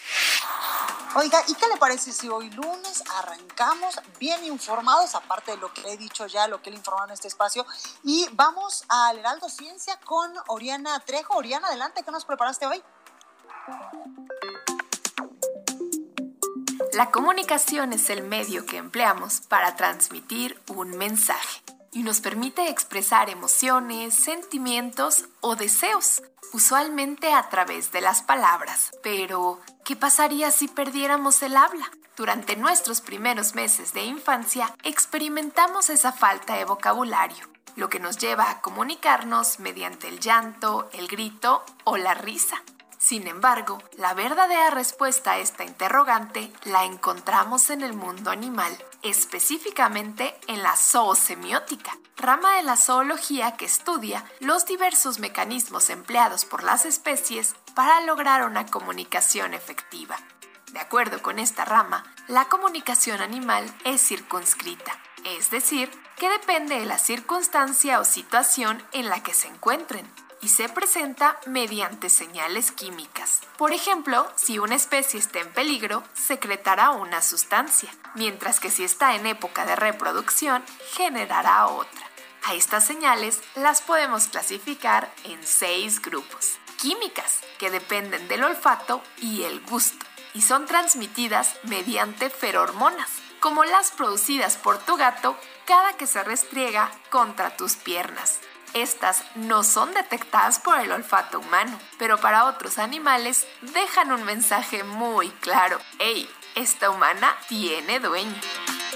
Oiga, ¿y qué le parece si hoy lunes arrancamos bien informados, aparte de lo que he dicho ya, lo que le informado en este espacio, y vamos al Heraldo Ciencia con Oriana Trejo? Oriana, adelante, ¿qué nos preparaste hoy? La comunicación es el medio que empleamos para transmitir un mensaje y nos permite expresar emociones, sentimientos o deseos, usualmente a través de las palabras. Pero, ¿qué pasaría si perdiéramos el habla? Durante nuestros primeros meses de infancia experimentamos esa falta de vocabulario, lo que nos lleva a comunicarnos mediante el llanto, el grito o la risa. Sin embargo, la verdadera respuesta a esta interrogante la encontramos en el mundo animal, específicamente en la zoosemiótica, rama de la zoología que estudia los diversos mecanismos empleados por las especies para lograr una comunicación efectiva. De acuerdo con esta rama, la comunicación animal es circunscrita, es decir, que depende de la circunstancia o situación en la que se encuentren y se presenta mediante señales químicas. Por ejemplo, si una especie está en peligro, secretará una sustancia, mientras que si está en época de reproducción, generará otra. A estas señales las podemos clasificar en seis grupos. Químicas, que dependen del olfato y el gusto, y son transmitidas mediante ferormonas, como las producidas por tu gato cada que se restriega contra tus piernas. Estas no son detectadas por el olfato humano, pero para otros animales dejan un mensaje muy claro. ¡Ey! Esta humana tiene dueño.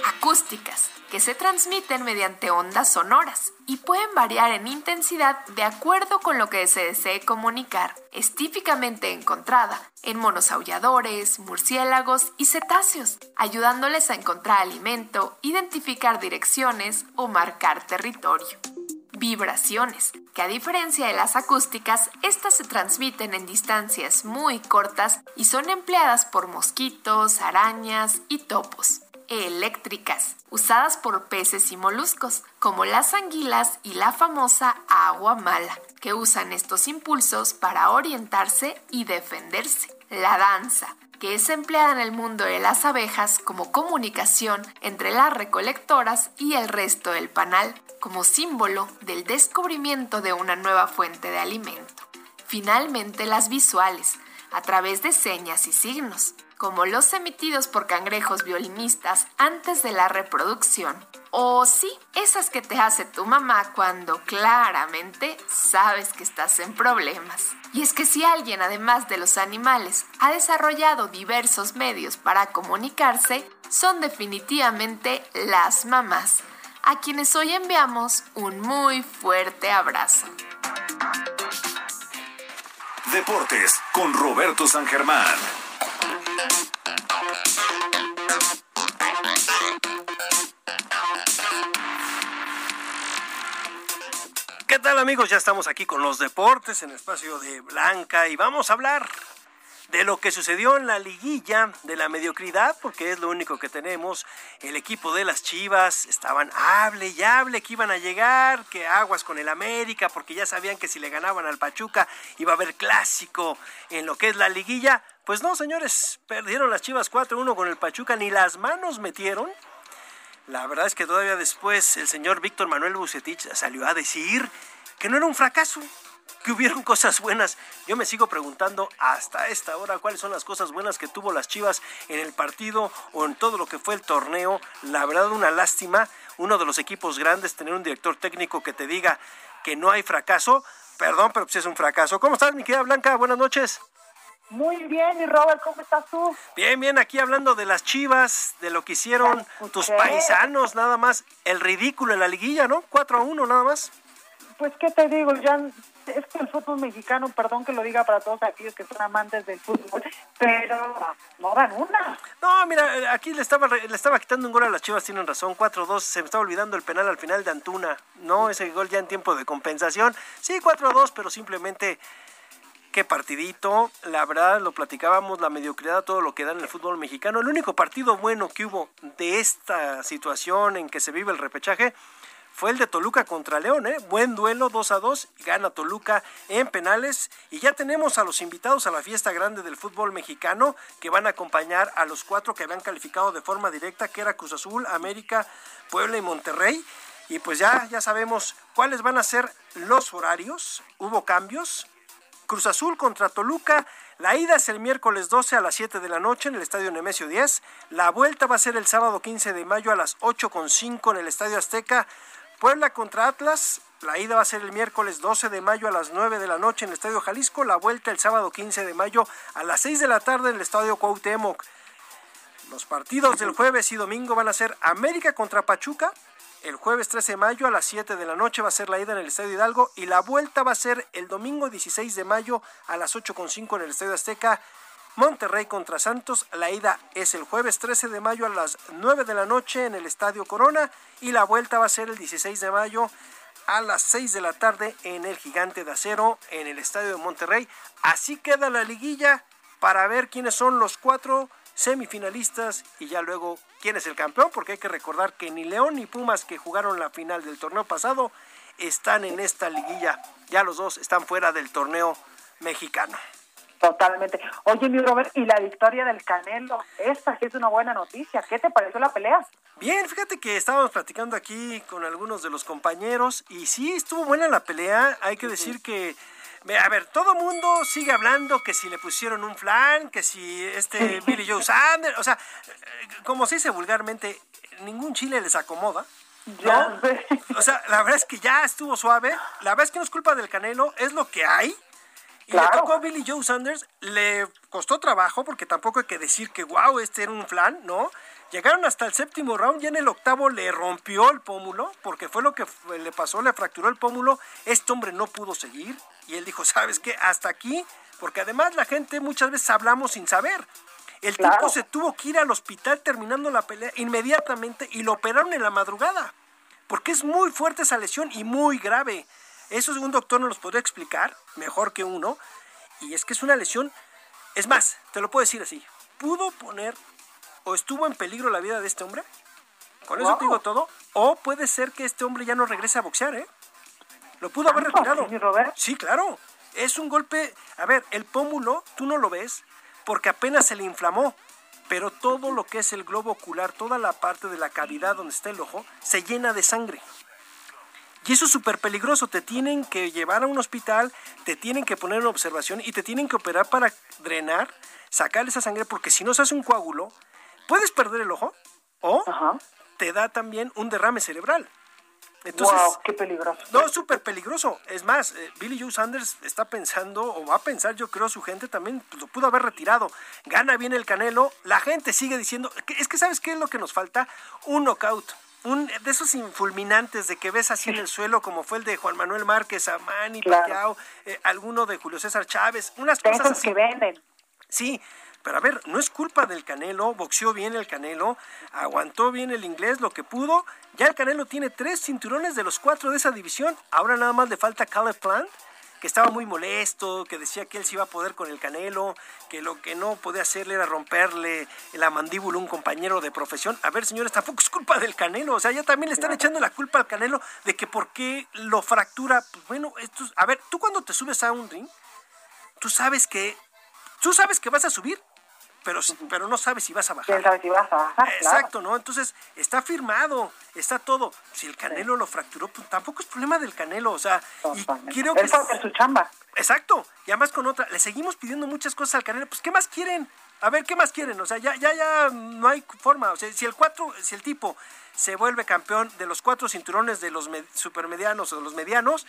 Acústicas, que se transmiten mediante ondas sonoras y pueden variar en intensidad de acuerdo con lo que se desee comunicar. Es típicamente encontrada en monos aulladores, murciélagos y cetáceos, ayudándoles a encontrar alimento, identificar direcciones o marcar territorio vibraciones, que a diferencia de las acústicas, estas se transmiten en distancias muy cortas y son empleadas por mosquitos, arañas y topos. Eléctricas, usadas por peces y moluscos, como las anguilas y la famosa agua mala, que usan estos impulsos para orientarse y defenderse. La danza, que es empleada en el mundo de las abejas como comunicación entre las recolectoras y el resto del panal, como símbolo del descubrimiento de una nueva fuente de alimento. Finalmente, las visuales, a través de señas y signos, como los emitidos por cangrejos violinistas antes de la reproducción. O sí, esas que te hace tu mamá cuando claramente sabes que estás en problemas. Y es que si alguien, además de los animales, ha desarrollado diversos medios para comunicarse, son definitivamente las mamás a quienes hoy enviamos un muy fuerte abrazo. Deportes con Roberto San Germán. ¿Qué tal amigos? Ya estamos aquí con los deportes en espacio de Blanca y vamos a hablar de lo que sucedió en la liguilla de la mediocridad, porque es lo único que tenemos. El equipo de las Chivas estaban hable y hable que iban a llegar, que aguas con el América, porque ya sabían que si le ganaban al Pachuca iba a haber clásico en lo que es la liguilla. Pues no, señores, perdieron las Chivas 4-1 con el Pachuca, ni las manos metieron. La verdad es que todavía después el señor Víctor Manuel Bucetich salió a decir que no era un fracaso, que hubieron cosas buenas. Yo me sigo preguntando hasta esta hora cuáles son las cosas buenas que tuvo las Chivas en el partido o en todo lo que fue el torneo. La verdad, una lástima. Uno de los equipos grandes, tener un director técnico que te diga que no hay fracaso. Perdón, pero pues es un fracaso. ¿Cómo estás, mi querida Blanca? Buenas noches. Muy bien, y Robert, ¿cómo estás tú? Bien, bien, aquí hablando de las chivas, de lo que hicieron tus paisanos, nada más. El ridículo en la liguilla, ¿no? 4 a 1, nada más. Pues, ¿qué te digo? Ya es que el fútbol mexicano, perdón que lo diga para todos aquellos que son amantes del fútbol, pero no dan una. No, mira, aquí le estaba le estaba quitando un gol a las Chivas, tienen razón, 4-2, se me estaba olvidando el penal al final de Antuna. No, ese gol ya en tiempo de compensación. Sí, 4-2, pero simplemente qué partidito. La verdad, lo platicábamos, la mediocridad, todo lo que da en el fútbol mexicano. El único partido bueno que hubo de esta situación en que se vive el repechaje fue el de Toluca contra León, ¿eh? Buen duelo, 2 a 2, gana Toluca en penales y ya tenemos a los invitados a la fiesta grande del fútbol mexicano que van a acompañar a los cuatro que habían calificado de forma directa, que era Cruz Azul, América, Puebla y Monterrey. Y pues ya, ya sabemos cuáles van a ser los horarios. Hubo cambios. Cruz Azul contra Toluca. La ida es el miércoles 12 a las 7 de la noche en el Estadio Nemesio 10. La vuelta va a ser el sábado 15 de mayo a las 8.5 en el Estadio Azteca. Puebla contra Atlas, la ida va a ser el miércoles 12 de mayo a las 9 de la noche en el Estadio Jalisco, la vuelta el sábado 15 de mayo a las 6 de la tarde en el Estadio Cuauhtémoc. Los partidos del jueves y domingo van a ser América contra Pachuca, el jueves 13 de mayo a las 7 de la noche va a ser la ida en el Estadio Hidalgo y la vuelta va a ser el domingo 16 de mayo a las 8.5 en el Estadio Azteca. Monterrey contra Santos. La ida es el jueves 13 de mayo a las 9 de la noche en el Estadio Corona y la vuelta va a ser el 16 de mayo a las 6 de la tarde en el Gigante de Acero en el Estadio de Monterrey. Así queda la liguilla para ver quiénes son los cuatro semifinalistas y ya luego quién es el campeón, porque hay que recordar que ni León ni Pumas que jugaron la final del torneo pasado están en esta liguilla. Ya los dos están fuera del torneo mexicano. Totalmente. Oye, mi Robert, y la victoria del Canelo, esta es una buena noticia. ¿Qué te pareció la pelea? Bien, fíjate que estábamos platicando aquí con algunos de los compañeros y sí, estuvo buena la pelea. Hay que decir que, a ver, todo mundo sigue hablando que si le pusieron un flan, que si este <laughs> Billy Joe Sanders, o sea, como se dice vulgarmente, ningún chile les acomoda. ¿no? O sea, la verdad es que ya estuvo suave. La verdad es que no es culpa del Canelo, es lo que hay. Y le tocó a Billy Joe Sanders, le costó trabajo porque tampoco hay que decir que wow, este era un flan, ¿no? Llegaron hasta el séptimo round y en el octavo le rompió el pómulo, porque fue lo que le pasó, le fracturó el pómulo. Este hombre no pudo seguir y él dijo, ¿sabes qué? Hasta aquí, porque además la gente muchas veces hablamos sin saber. El tipo se tuvo que ir al hospital terminando la pelea inmediatamente y lo operaron en la madrugada, porque es muy fuerte esa lesión y muy grave. Eso un doctor nos los podría explicar mejor que uno. Y es que es una lesión. Es más, te lo puedo decir así. Pudo poner o estuvo en peligro la vida de este hombre. Con eso te digo todo. O puede ser que este hombre ya no regrese a boxear, ¿eh? Lo pudo haber retirado. Sí, claro. Es un golpe. A ver, el pómulo, tú no lo ves porque apenas se le inflamó. Pero todo lo que es el globo ocular, toda la parte de la cavidad donde está el ojo, se llena de sangre. Y eso es súper peligroso. Te tienen que llevar a un hospital, te tienen que poner en observación y te tienen que operar para drenar, sacar esa sangre, porque si no se hace un coágulo, puedes perder el ojo o te da también un derrame cerebral. Entonces, wow, qué peligroso. No, es súper peligroso. Es más, eh, Billy Joe Sanders está pensando, o va a pensar, yo creo, su gente también pues, lo pudo haber retirado. Gana bien el Canelo. La gente sigue diciendo, es que ¿sabes qué es lo que nos falta? Un knockout un de esos infulminantes de que ves así en el suelo, como fue el de Juan Manuel Márquez, Amani, claro. Eh, alguno de Julio César Chávez, unas cosas así. que venden. Sí, pero a ver, no es culpa del Canelo, boxeó bien el Canelo, aguantó bien el inglés lo que pudo. Ya el Canelo tiene tres cinturones de los cuatro de esa división. Ahora nada más le falta Caleb Plant que estaba muy molesto, que decía que él se iba a poder con el Canelo, que lo que no podía hacerle era romperle la mandíbula a un compañero de profesión. A ver, señores, tampoco es culpa del Canelo, o sea, ya también le están echando la culpa al Canelo de que por qué lo fractura. Pues bueno, esto, a ver, tú cuando te subes a un ring, tú sabes que tú sabes que vas a subir pero, pero no sabes si vas a bajar. ¿Quién si vas a bajar? Exacto, ¿no? Entonces, está firmado, está todo. Si el Canelo lo fracturó, pues tampoco es problema del Canelo, o sea, y creo que... Es su chamba. Exacto, y además con otra, le seguimos pidiendo muchas cosas al Canelo, pues ¿qué más quieren? A ver, ¿qué más quieren? O sea, ya, ya, ya no hay forma. O sea, si el cuatro, si el tipo se vuelve campeón de los cuatro cinturones de los supermedianos o de los medianos,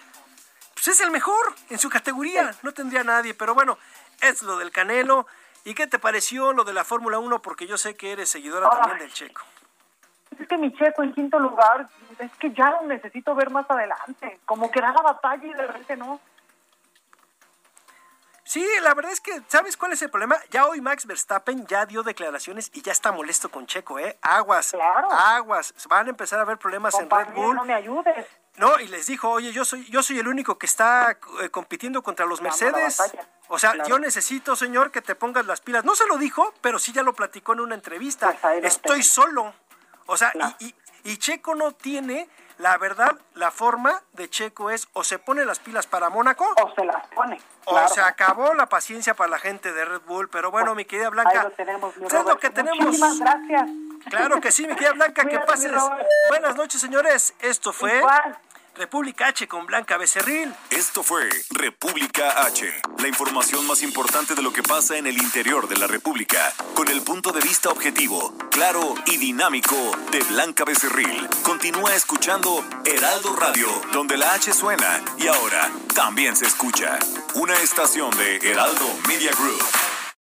pues es el mejor en su categoría. No tendría nadie. Pero bueno, es lo del Canelo. ¿Y qué te pareció lo de la Fórmula 1? Porque yo sé que eres seguidora también del Checo. Es que mi Checo en quinto lugar, es que ya lo necesito ver más adelante. Como que da la batalla y de repente no. Sí, la verdad es que, ¿sabes cuál es el problema? Ya hoy Max Verstappen ya dio declaraciones y ya está molesto con Checo, ¿eh? Aguas, claro. aguas. Van a empezar a haber problemas en Red Bull. no me ayudes. No, y les dijo, oye, yo soy, yo soy el único que está eh, compitiendo contra los Mercedes. O sea, yo necesito, señor, que te pongas las pilas. No se lo dijo, pero sí ya lo platicó en una entrevista. Pues Estoy solo. O sea, y, y Checo no tiene la verdad, la forma de Checo es o se pone las pilas para Mónaco o se las pone. O se acabó la paciencia para la gente de Red Bull, pero bueno, mi querida Blanca, ahí lo tenemos, es lo que tenemos. Muchísimas gracias. Claro que sí, mi querida Blanca, que pases. Buenas noches, señores. Esto fue República H con Blanca Becerril. Esto fue República H, la información más importante de lo que pasa en el interior de la República, con el punto de vista objetivo, claro y dinámico de Blanca Becerril. Continúa escuchando Heraldo Radio, donde la H suena y ahora también se escucha. Una estación de Heraldo Media Group.